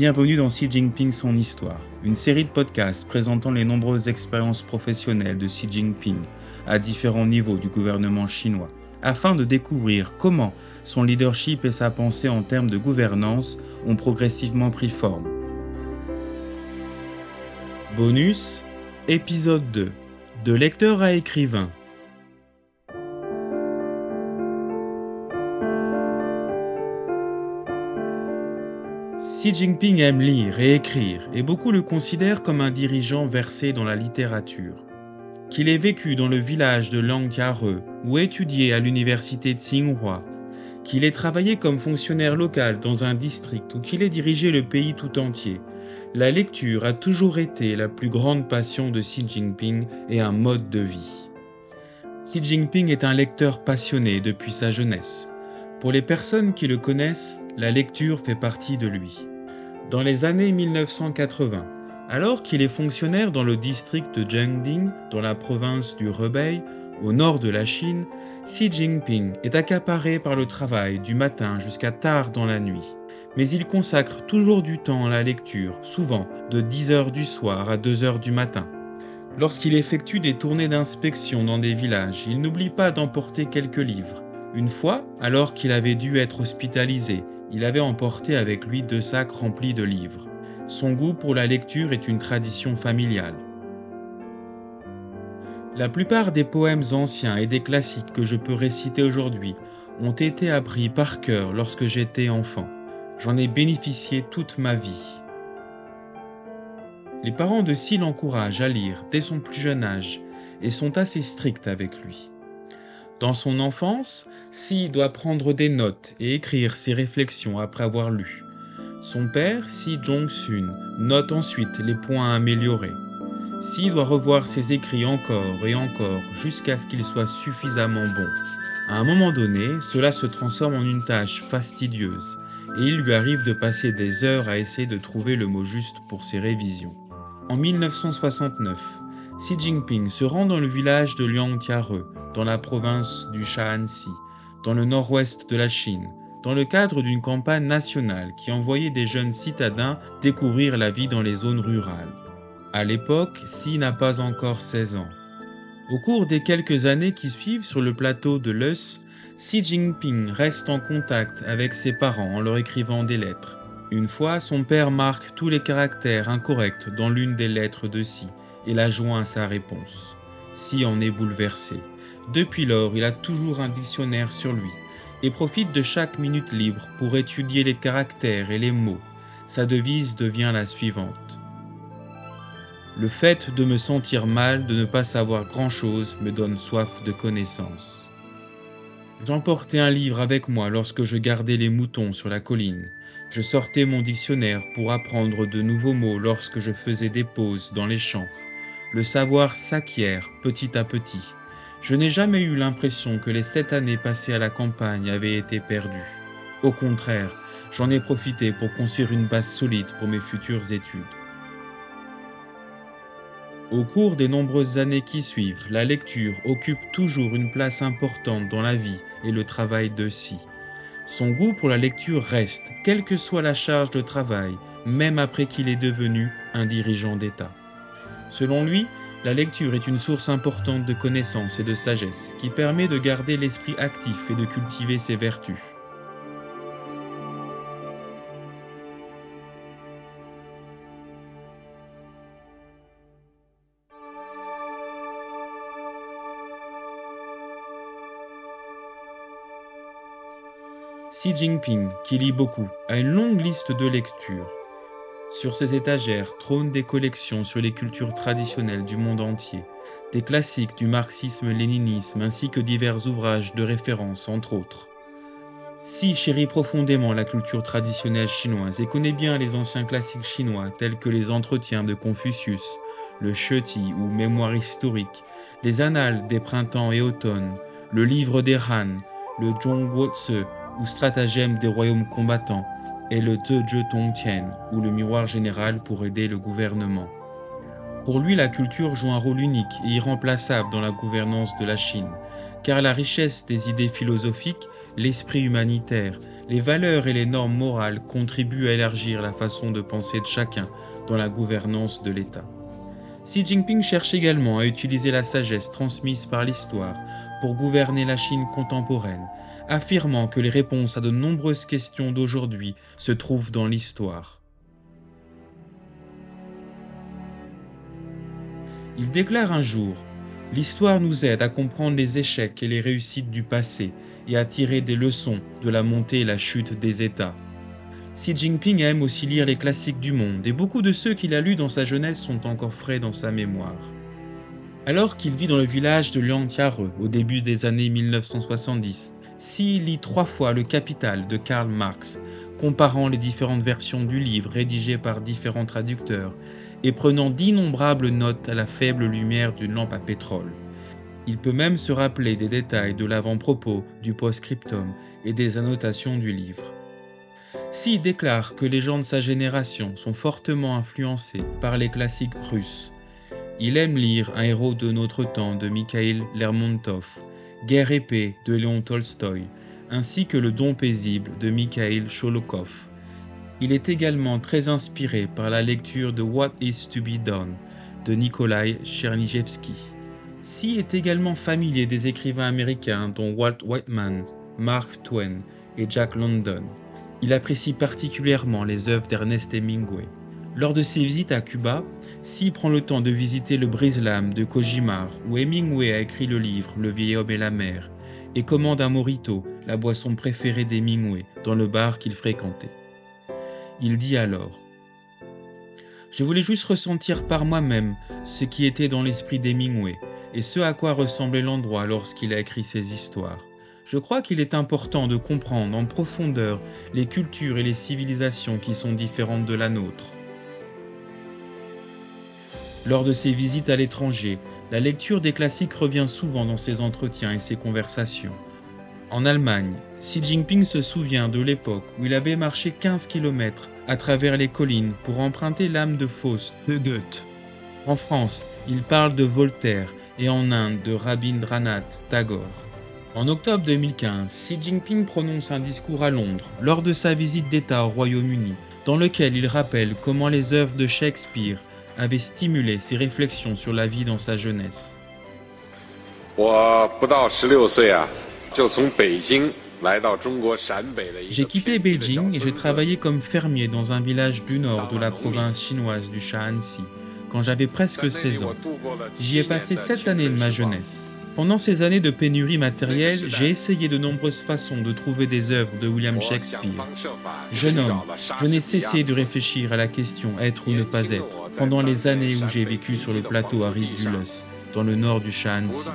Bienvenue dans Xi Jinping Son Histoire, une série de podcasts présentant les nombreuses expériences professionnelles de Xi Jinping à différents niveaux du gouvernement chinois, afin de découvrir comment son leadership et sa pensée en termes de gouvernance ont progressivement pris forme. Bonus, épisode 2, de lecteur à écrivain, Xi Jinping aime lire et écrire, et beaucoup le considèrent comme un dirigeant versé dans la littérature. Qu'il ait vécu dans le village de Langtiare ou étudié à l'université de Tsinghua, qu'il ait travaillé comme fonctionnaire local dans un district ou qu'il ait dirigé le pays tout entier, la lecture a toujours été la plus grande passion de Xi Jinping et un mode de vie. Xi Jinping est un lecteur passionné depuis sa jeunesse. Pour les personnes qui le connaissent, la lecture fait partie de lui dans les années 1980, alors qu'il est fonctionnaire dans le district de Jiangding, dans la province du Hebei, au nord de la Chine, Xi Jinping est accaparé par le travail du matin jusqu'à tard dans la nuit. Mais il consacre toujours du temps à la lecture, souvent de 10 heures du soir à 2 heures du matin. Lorsqu'il effectue des tournées d'inspection dans des villages, il n'oublie pas d'emporter quelques livres. Une fois, alors qu'il avait dû être hospitalisé, il avait emporté avec lui deux sacs remplis de livres. Son goût pour la lecture est une tradition familiale. La plupart des poèmes anciens et des classiques que je peux réciter aujourd'hui ont été appris par cœur lorsque j'étais enfant. J'en ai bénéficié toute ma vie. Les parents de Sy l'encouragent à lire dès son plus jeune âge et sont assez stricts avec lui. Dans son enfance, Si doit prendre des notes et écrire ses réflexions après avoir lu. Son père, Si Jong-sun, note ensuite les points améliorés. Si doit revoir ses écrits encore et encore jusqu'à ce qu'ils soient suffisamment bons. À un moment donné, cela se transforme en une tâche fastidieuse et il lui arrive de passer des heures à essayer de trouver le mot juste pour ses révisions. En 1969, Xi Jinping se rend dans le village de Liangtiare, dans la province du Shaanxi, dans le nord-ouest de la Chine, dans le cadre d'une campagne nationale qui envoyait des jeunes citadins découvrir la vie dans les zones rurales. À l'époque, Xi n'a pas encore 16 ans. Au cours des quelques années qui suivent sur le plateau de Leus, Xi Jinping reste en contact avec ses parents en leur écrivant des lettres. Une fois, son père marque tous les caractères incorrects dans l'une des lettres de Xi et la joint à sa réponse. Xi en est bouleversé. Depuis lors, il a toujours un dictionnaire sur lui et profite de chaque minute libre pour étudier les caractères et les mots. Sa devise devient la suivante. Le fait de me sentir mal, de ne pas savoir grand-chose, me donne soif de connaissance. J'emportais un livre avec moi lorsque je gardais les moutons sur la colline. Je sortais mon dictionnaire pour apprendre de nouveaux mots lorsque je faisais des pauses dans les champs. Le savoir s'acquiert petit à petit. Je n'ai jamais eu l'impression que les sept années passées à la campagne avaient été perdues. Au contraire, j'en ai profité pour construire une base solide pour mes futures études. Au cours des nombreuses années qui suivent, la lecture occupe toujours une place importante dans la vie et le travail de Si. Son goût pour la lecture reste, quelle que soit la charge de travail, même après qu'il est devenu un dirigeant d'État. Selon lui, la lecture est une source importante de connaissances et de sagesse qui permet de garder l'esprit actif et de cultiver ses vertus. Xi Jinping, qui lit beaucoup, a une longue liste de lectures sur ces étagères trônent des collections sur les cultures traditionnelles du monde entier, des classiques du marxisme-léninisme ainsi que divers ouvrages de référence entre autres. Si chérit profondément la culture traditionnelle chinoise et connaît bien les anciens classiques chinois tels que les Entretiens de Confucius, le Sheti ou Mémoire historique, les Annales des printemps et automnes, le Livre des Han, le Zhongguo ou Stratagème des royaumes combattants, et le Te Tongtian, ou le miroir général pour aider le gouvernement. Pour lui, la culture joue un rôle unique et irremplaçable dans la gouvernance de la Chine, car la richesse des idées philosophiques, l'esprit humanitaire, les valeurs et les normes morales contribuent à élargir la façon de penser de chacun dans la gouvernance de l'État. Xi Jinping cherche également à utiliser la sagesse transmise par l'histoire pour gouverner la Chine contemporaine, affirmant que les réponses à de nombreuses questions d'aujourd'hui se trouvent dans l'histoire. Il déclare un jour L'histoire nous aide à comprendre les échecs et les réussites du passé et à tirer des leçons de la montée et la chute des États. Xi Jinping aime aussi lire les classiques du monde et beaucoup de ceux qu'il a lus dans sa jeunesse sont encore frais dans sa mémoire. Alors qu'il vit dans le village de Liantiare au début des années 1970, Xi lit trois fois Le Capital de Karl Marx, comparant les différentes versions du livre rédigées par différents traducteurs et prenant d'innombrables notes à la faible lumière d'une lampe à pétrole. Il peut même se rappeler des détails de l'avant-propos, du post-scriptum et des annotations du livre. S'il déclare que les gens de sa génération sont fortement influencés par les classiques russes, il aime lire Un héros de notre temps de Mikhail Lermontov, Guerre épée de Léon Tolstoï, ainsi que Le don paisible de Mikhail Sholokov. Il est également très inspiré par la lecture de What is to be done de Nikolai Chernijevski. Si est également familier des écrivains américains dont Walt Whitman, Mark Twain et Jack London. Il apprécie particulièrement les œuvres d'Ernest Hemingway. Lors de ses visites à Cuba, Si prend le temps de visiter le brise-lames de Kojimar, où Hemingway a écrit le livre Le vieil homme et la mer, et commande un morito, la boisson préférée d'Hemingway, dans le bar qu'il fréquentait. Il dit alors Je voulais juste ressentir par moi-même ce qui était dans l'esprit d'Hemingway et ce à quoi ressemblait l'endroit lorsqu'il a écrit ses histoires. Je crois qu'il est important de comprendre en profondeur les cultures et les civilisations qui sont différentes de la nôtre. Lors de ses visites à l'étranger, la lecture des classiques revient souvent dans ses entretiens et ses conversations. En Allemagne, Xi Jinping se souvient de l'époque où il avait marché 15 km à travers les collines pour emprunter l'âme de Faust de Goethe. En France, il parle de Voltaire et en Inde de Rabindranath Tagore. En octobre 2015, Xi Jinping prononce un discours à Londres lors de sa visite d'État au Royaume-Uni, dans lequel il rappelle comment les œuvres de Shakespeare avaient stimulé ses réflexions sur la vie dans sa jeunesse. J'ai quitté Beijing et j'ai travaillé comme fermier dans un village du nord de la province chinoise du Shaanxi quand j'avais presque 16 ans. J'y ai passé 7 années de ma jeunesse. Pendant ces années de pénurie matérielle, j'ai essayé de nombreuses façons de trouver des œuvres de William Shakespeare. Jeune homme, je n'ai cessé de réfléchir à la question être ou ne pas être pendant les années où j'ai vécu sur le plateau aride du Los dans le nord du Shaanxi.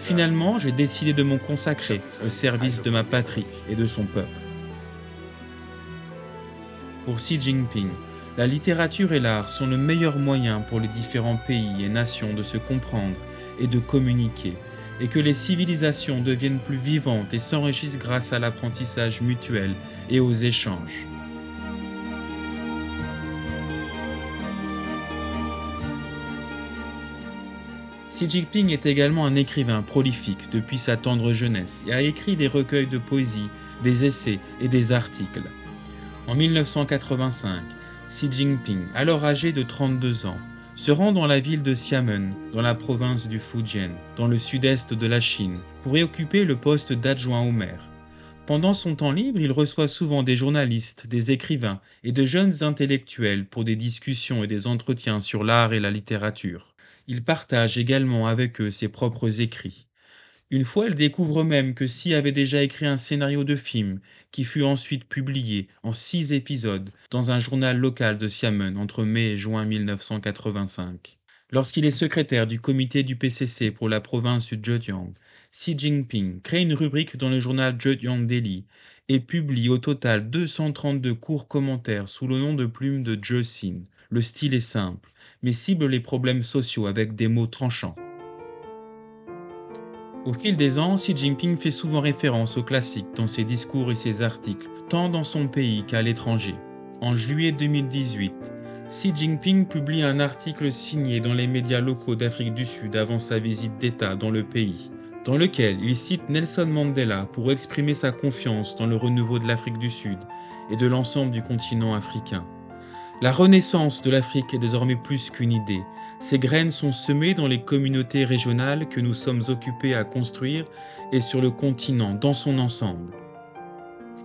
Finalement, j'ai décidé de me consacrer au service de ma patrie et de son peuple. Pour Xi Jinping, la littérature et l'art sont le meilleur moyen pour les différents pays et nations de se comprendre et de communiquer, et que les civilisations deviennent plus vivantes et s'enrichissent grâce à l'apprentissage mutuel et aux échanges. Xi Jinping est également un écrivain prolifique depuis sa tendre jeunesse et a écrit des recueils de poésie, des essais et des articles. En 1985, Xi Jinping, alors âgé de 32 ans, se rend dans la ville de Xiamen, dans la province du Fujian, dans le sud-est de la Chine, pour y occuper le poste d'adjoint au maire. Pendant son temps libre, il reçoit souvent des journalistes, des écrivains et de jeunes intellectuels pour des discussions et des entretiens sur l'art et la littérature. Il partage également avec eux ses propres écrits. Une fois, il découvre même que Si avait déjà écrit un scénario de film qui fut ensuite publié en six épisodes dans un journal local de Xiamen entre mai et juin 1985. Lorsqu'il est secrétaire du comité du PCC pour la province du Zhejiang, Xi Jinping crée une rubrique dans le journal Zhejiang Daily et publie au total 232 courts commentaires sous le nom de plume de Zhe Xin. Le style est simple, mais cible les problèmes sociaux avec des mots tranchants. Au fil des ans, Xi Jinping fait souvent référence aux classiques dans ses discours et ses articles, tant dans son pays qu'à l'étranger. En juillet 2018, Xi Jinping publie un article signé dans les médias locaux d'Afrique du Sud avant sa visite d'État dans le pays. dans lequel il cite Nelson Mandela pour exprimer sa confiance dans le renouveau de l'Afrique du Sud et de l'ensemble du continent africain. La renaissance de l'Afrique est désormais plus qu'une idée. Ces graines sont semées dans les communautés régionales que nous sommes occupés à construire et sur le continent dans son ensemble.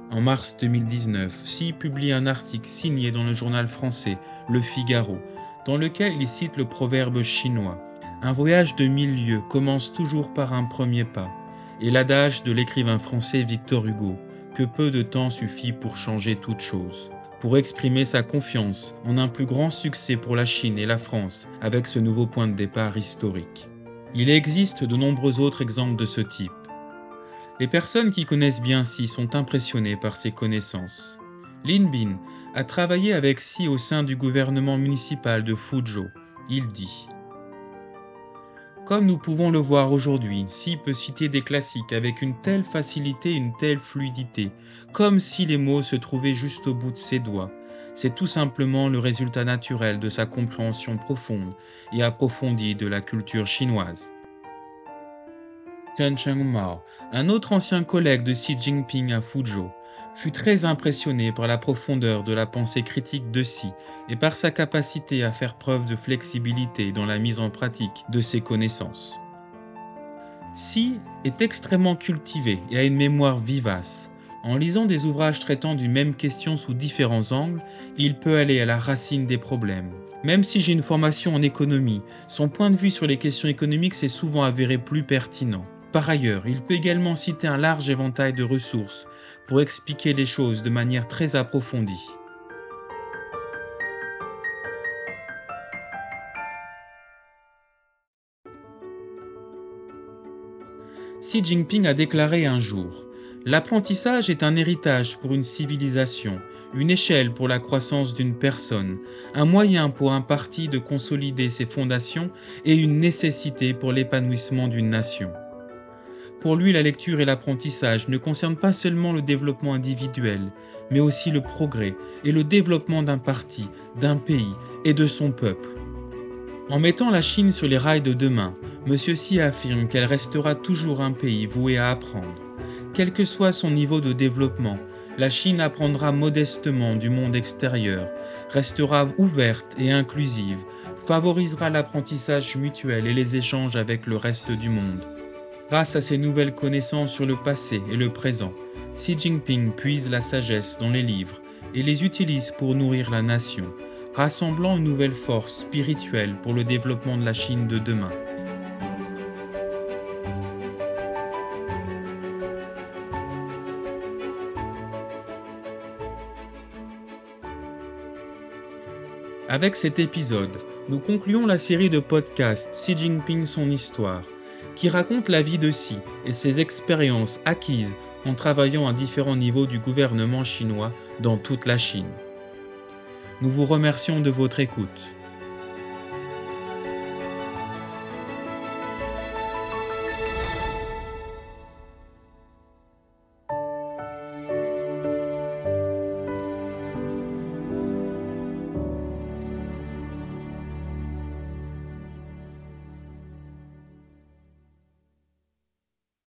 En mars 2019, Si publie un article signé dans le journal français Le Figaro, dans lequel il cite le proverbe chinois Un voyage de mille lieues commence toujours par un premier pas, et l'adage de l'écrivain français Victor Hugo, que peu de temps suffit pour changer toute chose pour exprimer sa confiance en un plus grand succès pour la Chine et la France avec ce nouveau point de départ historique. Il existe de nombreux autres exemples de ce type. Les personnes qui connaissent bien Si sont impressionnées par ses connaissances. Lin Bin a travaillé avec Si au sein du gouvernement municipal de Fuzhou. Il dit comme nous pouvons le voir aujourd'hui, Si peut citer des classiques avec une telle facilité, une telle fluidité, comme si les mots se trouvaient juste au bout de ses doigts. C'est tout simplement le résultat naturel de sa compréhension profonde et approfondie de la culture chinoise. Chen Chengmao, un autre ancien collègue de Xi Jinping à Fuzhou, fut très impressionné par la profondeur de la pensée critique de Xi et par sa capacité à faire preuve de flexibilité dans la mise en pratique de ses connaissances. Xi est extrêmement cultivé et a une mémoire vivace. En lisant des ouvrages traitant d'une même question sous différents angles, il peut aller à la racine des problèmes. Même si j'ai une formation en économie, son point de vue sur les questions économiques s'est souvent avéré plus pertinent. Par ailleurs, il peut également citer un large éventail de ressources pour expliquer les choses de manière très approfondie. Xi Jinping a déclaré un jour L'apprentissage est un héritage pour une civilisation, une échelle pour la croissance d'une personne, un moyen pour un parti de consolider ses fondations et une nécessité pour l'épanouissement d'une nation. Pour lui, la lecture et l'apprentissage ne concernent pas seulement le développement individuel, mais aussi le progrès et le développement d'un parti, d'un pays et de son peuple. En mettant la Chine sur les rails de demain, M. Xi affirme qu'elle restera toujours un pays voué à apprendre. Quel que soit son niveau de développement, la Chine apprendra modestement du monde extérieur, restera ouverte et inclusive, favorisera l'apprentissage mutuel et les échanges avec le reste du monde. Grâce à ses nouvelles connaissances sur le passé et le présent, Xi Jinping puise la sagesse dans les livres et les utilise pour nourrir la nation, rassemblant une nouvelle force spirituelle pour le développement de la Chine de demain. Avec cet épisode, nous concluons la série de podcasts Xi Jinping son histoire qui raconte la vie de Xi et ses expériences acquises en travaillant à différents niveaux du gouvernement chinois dans toute la Chine. Nous vous remercions de votre écoute.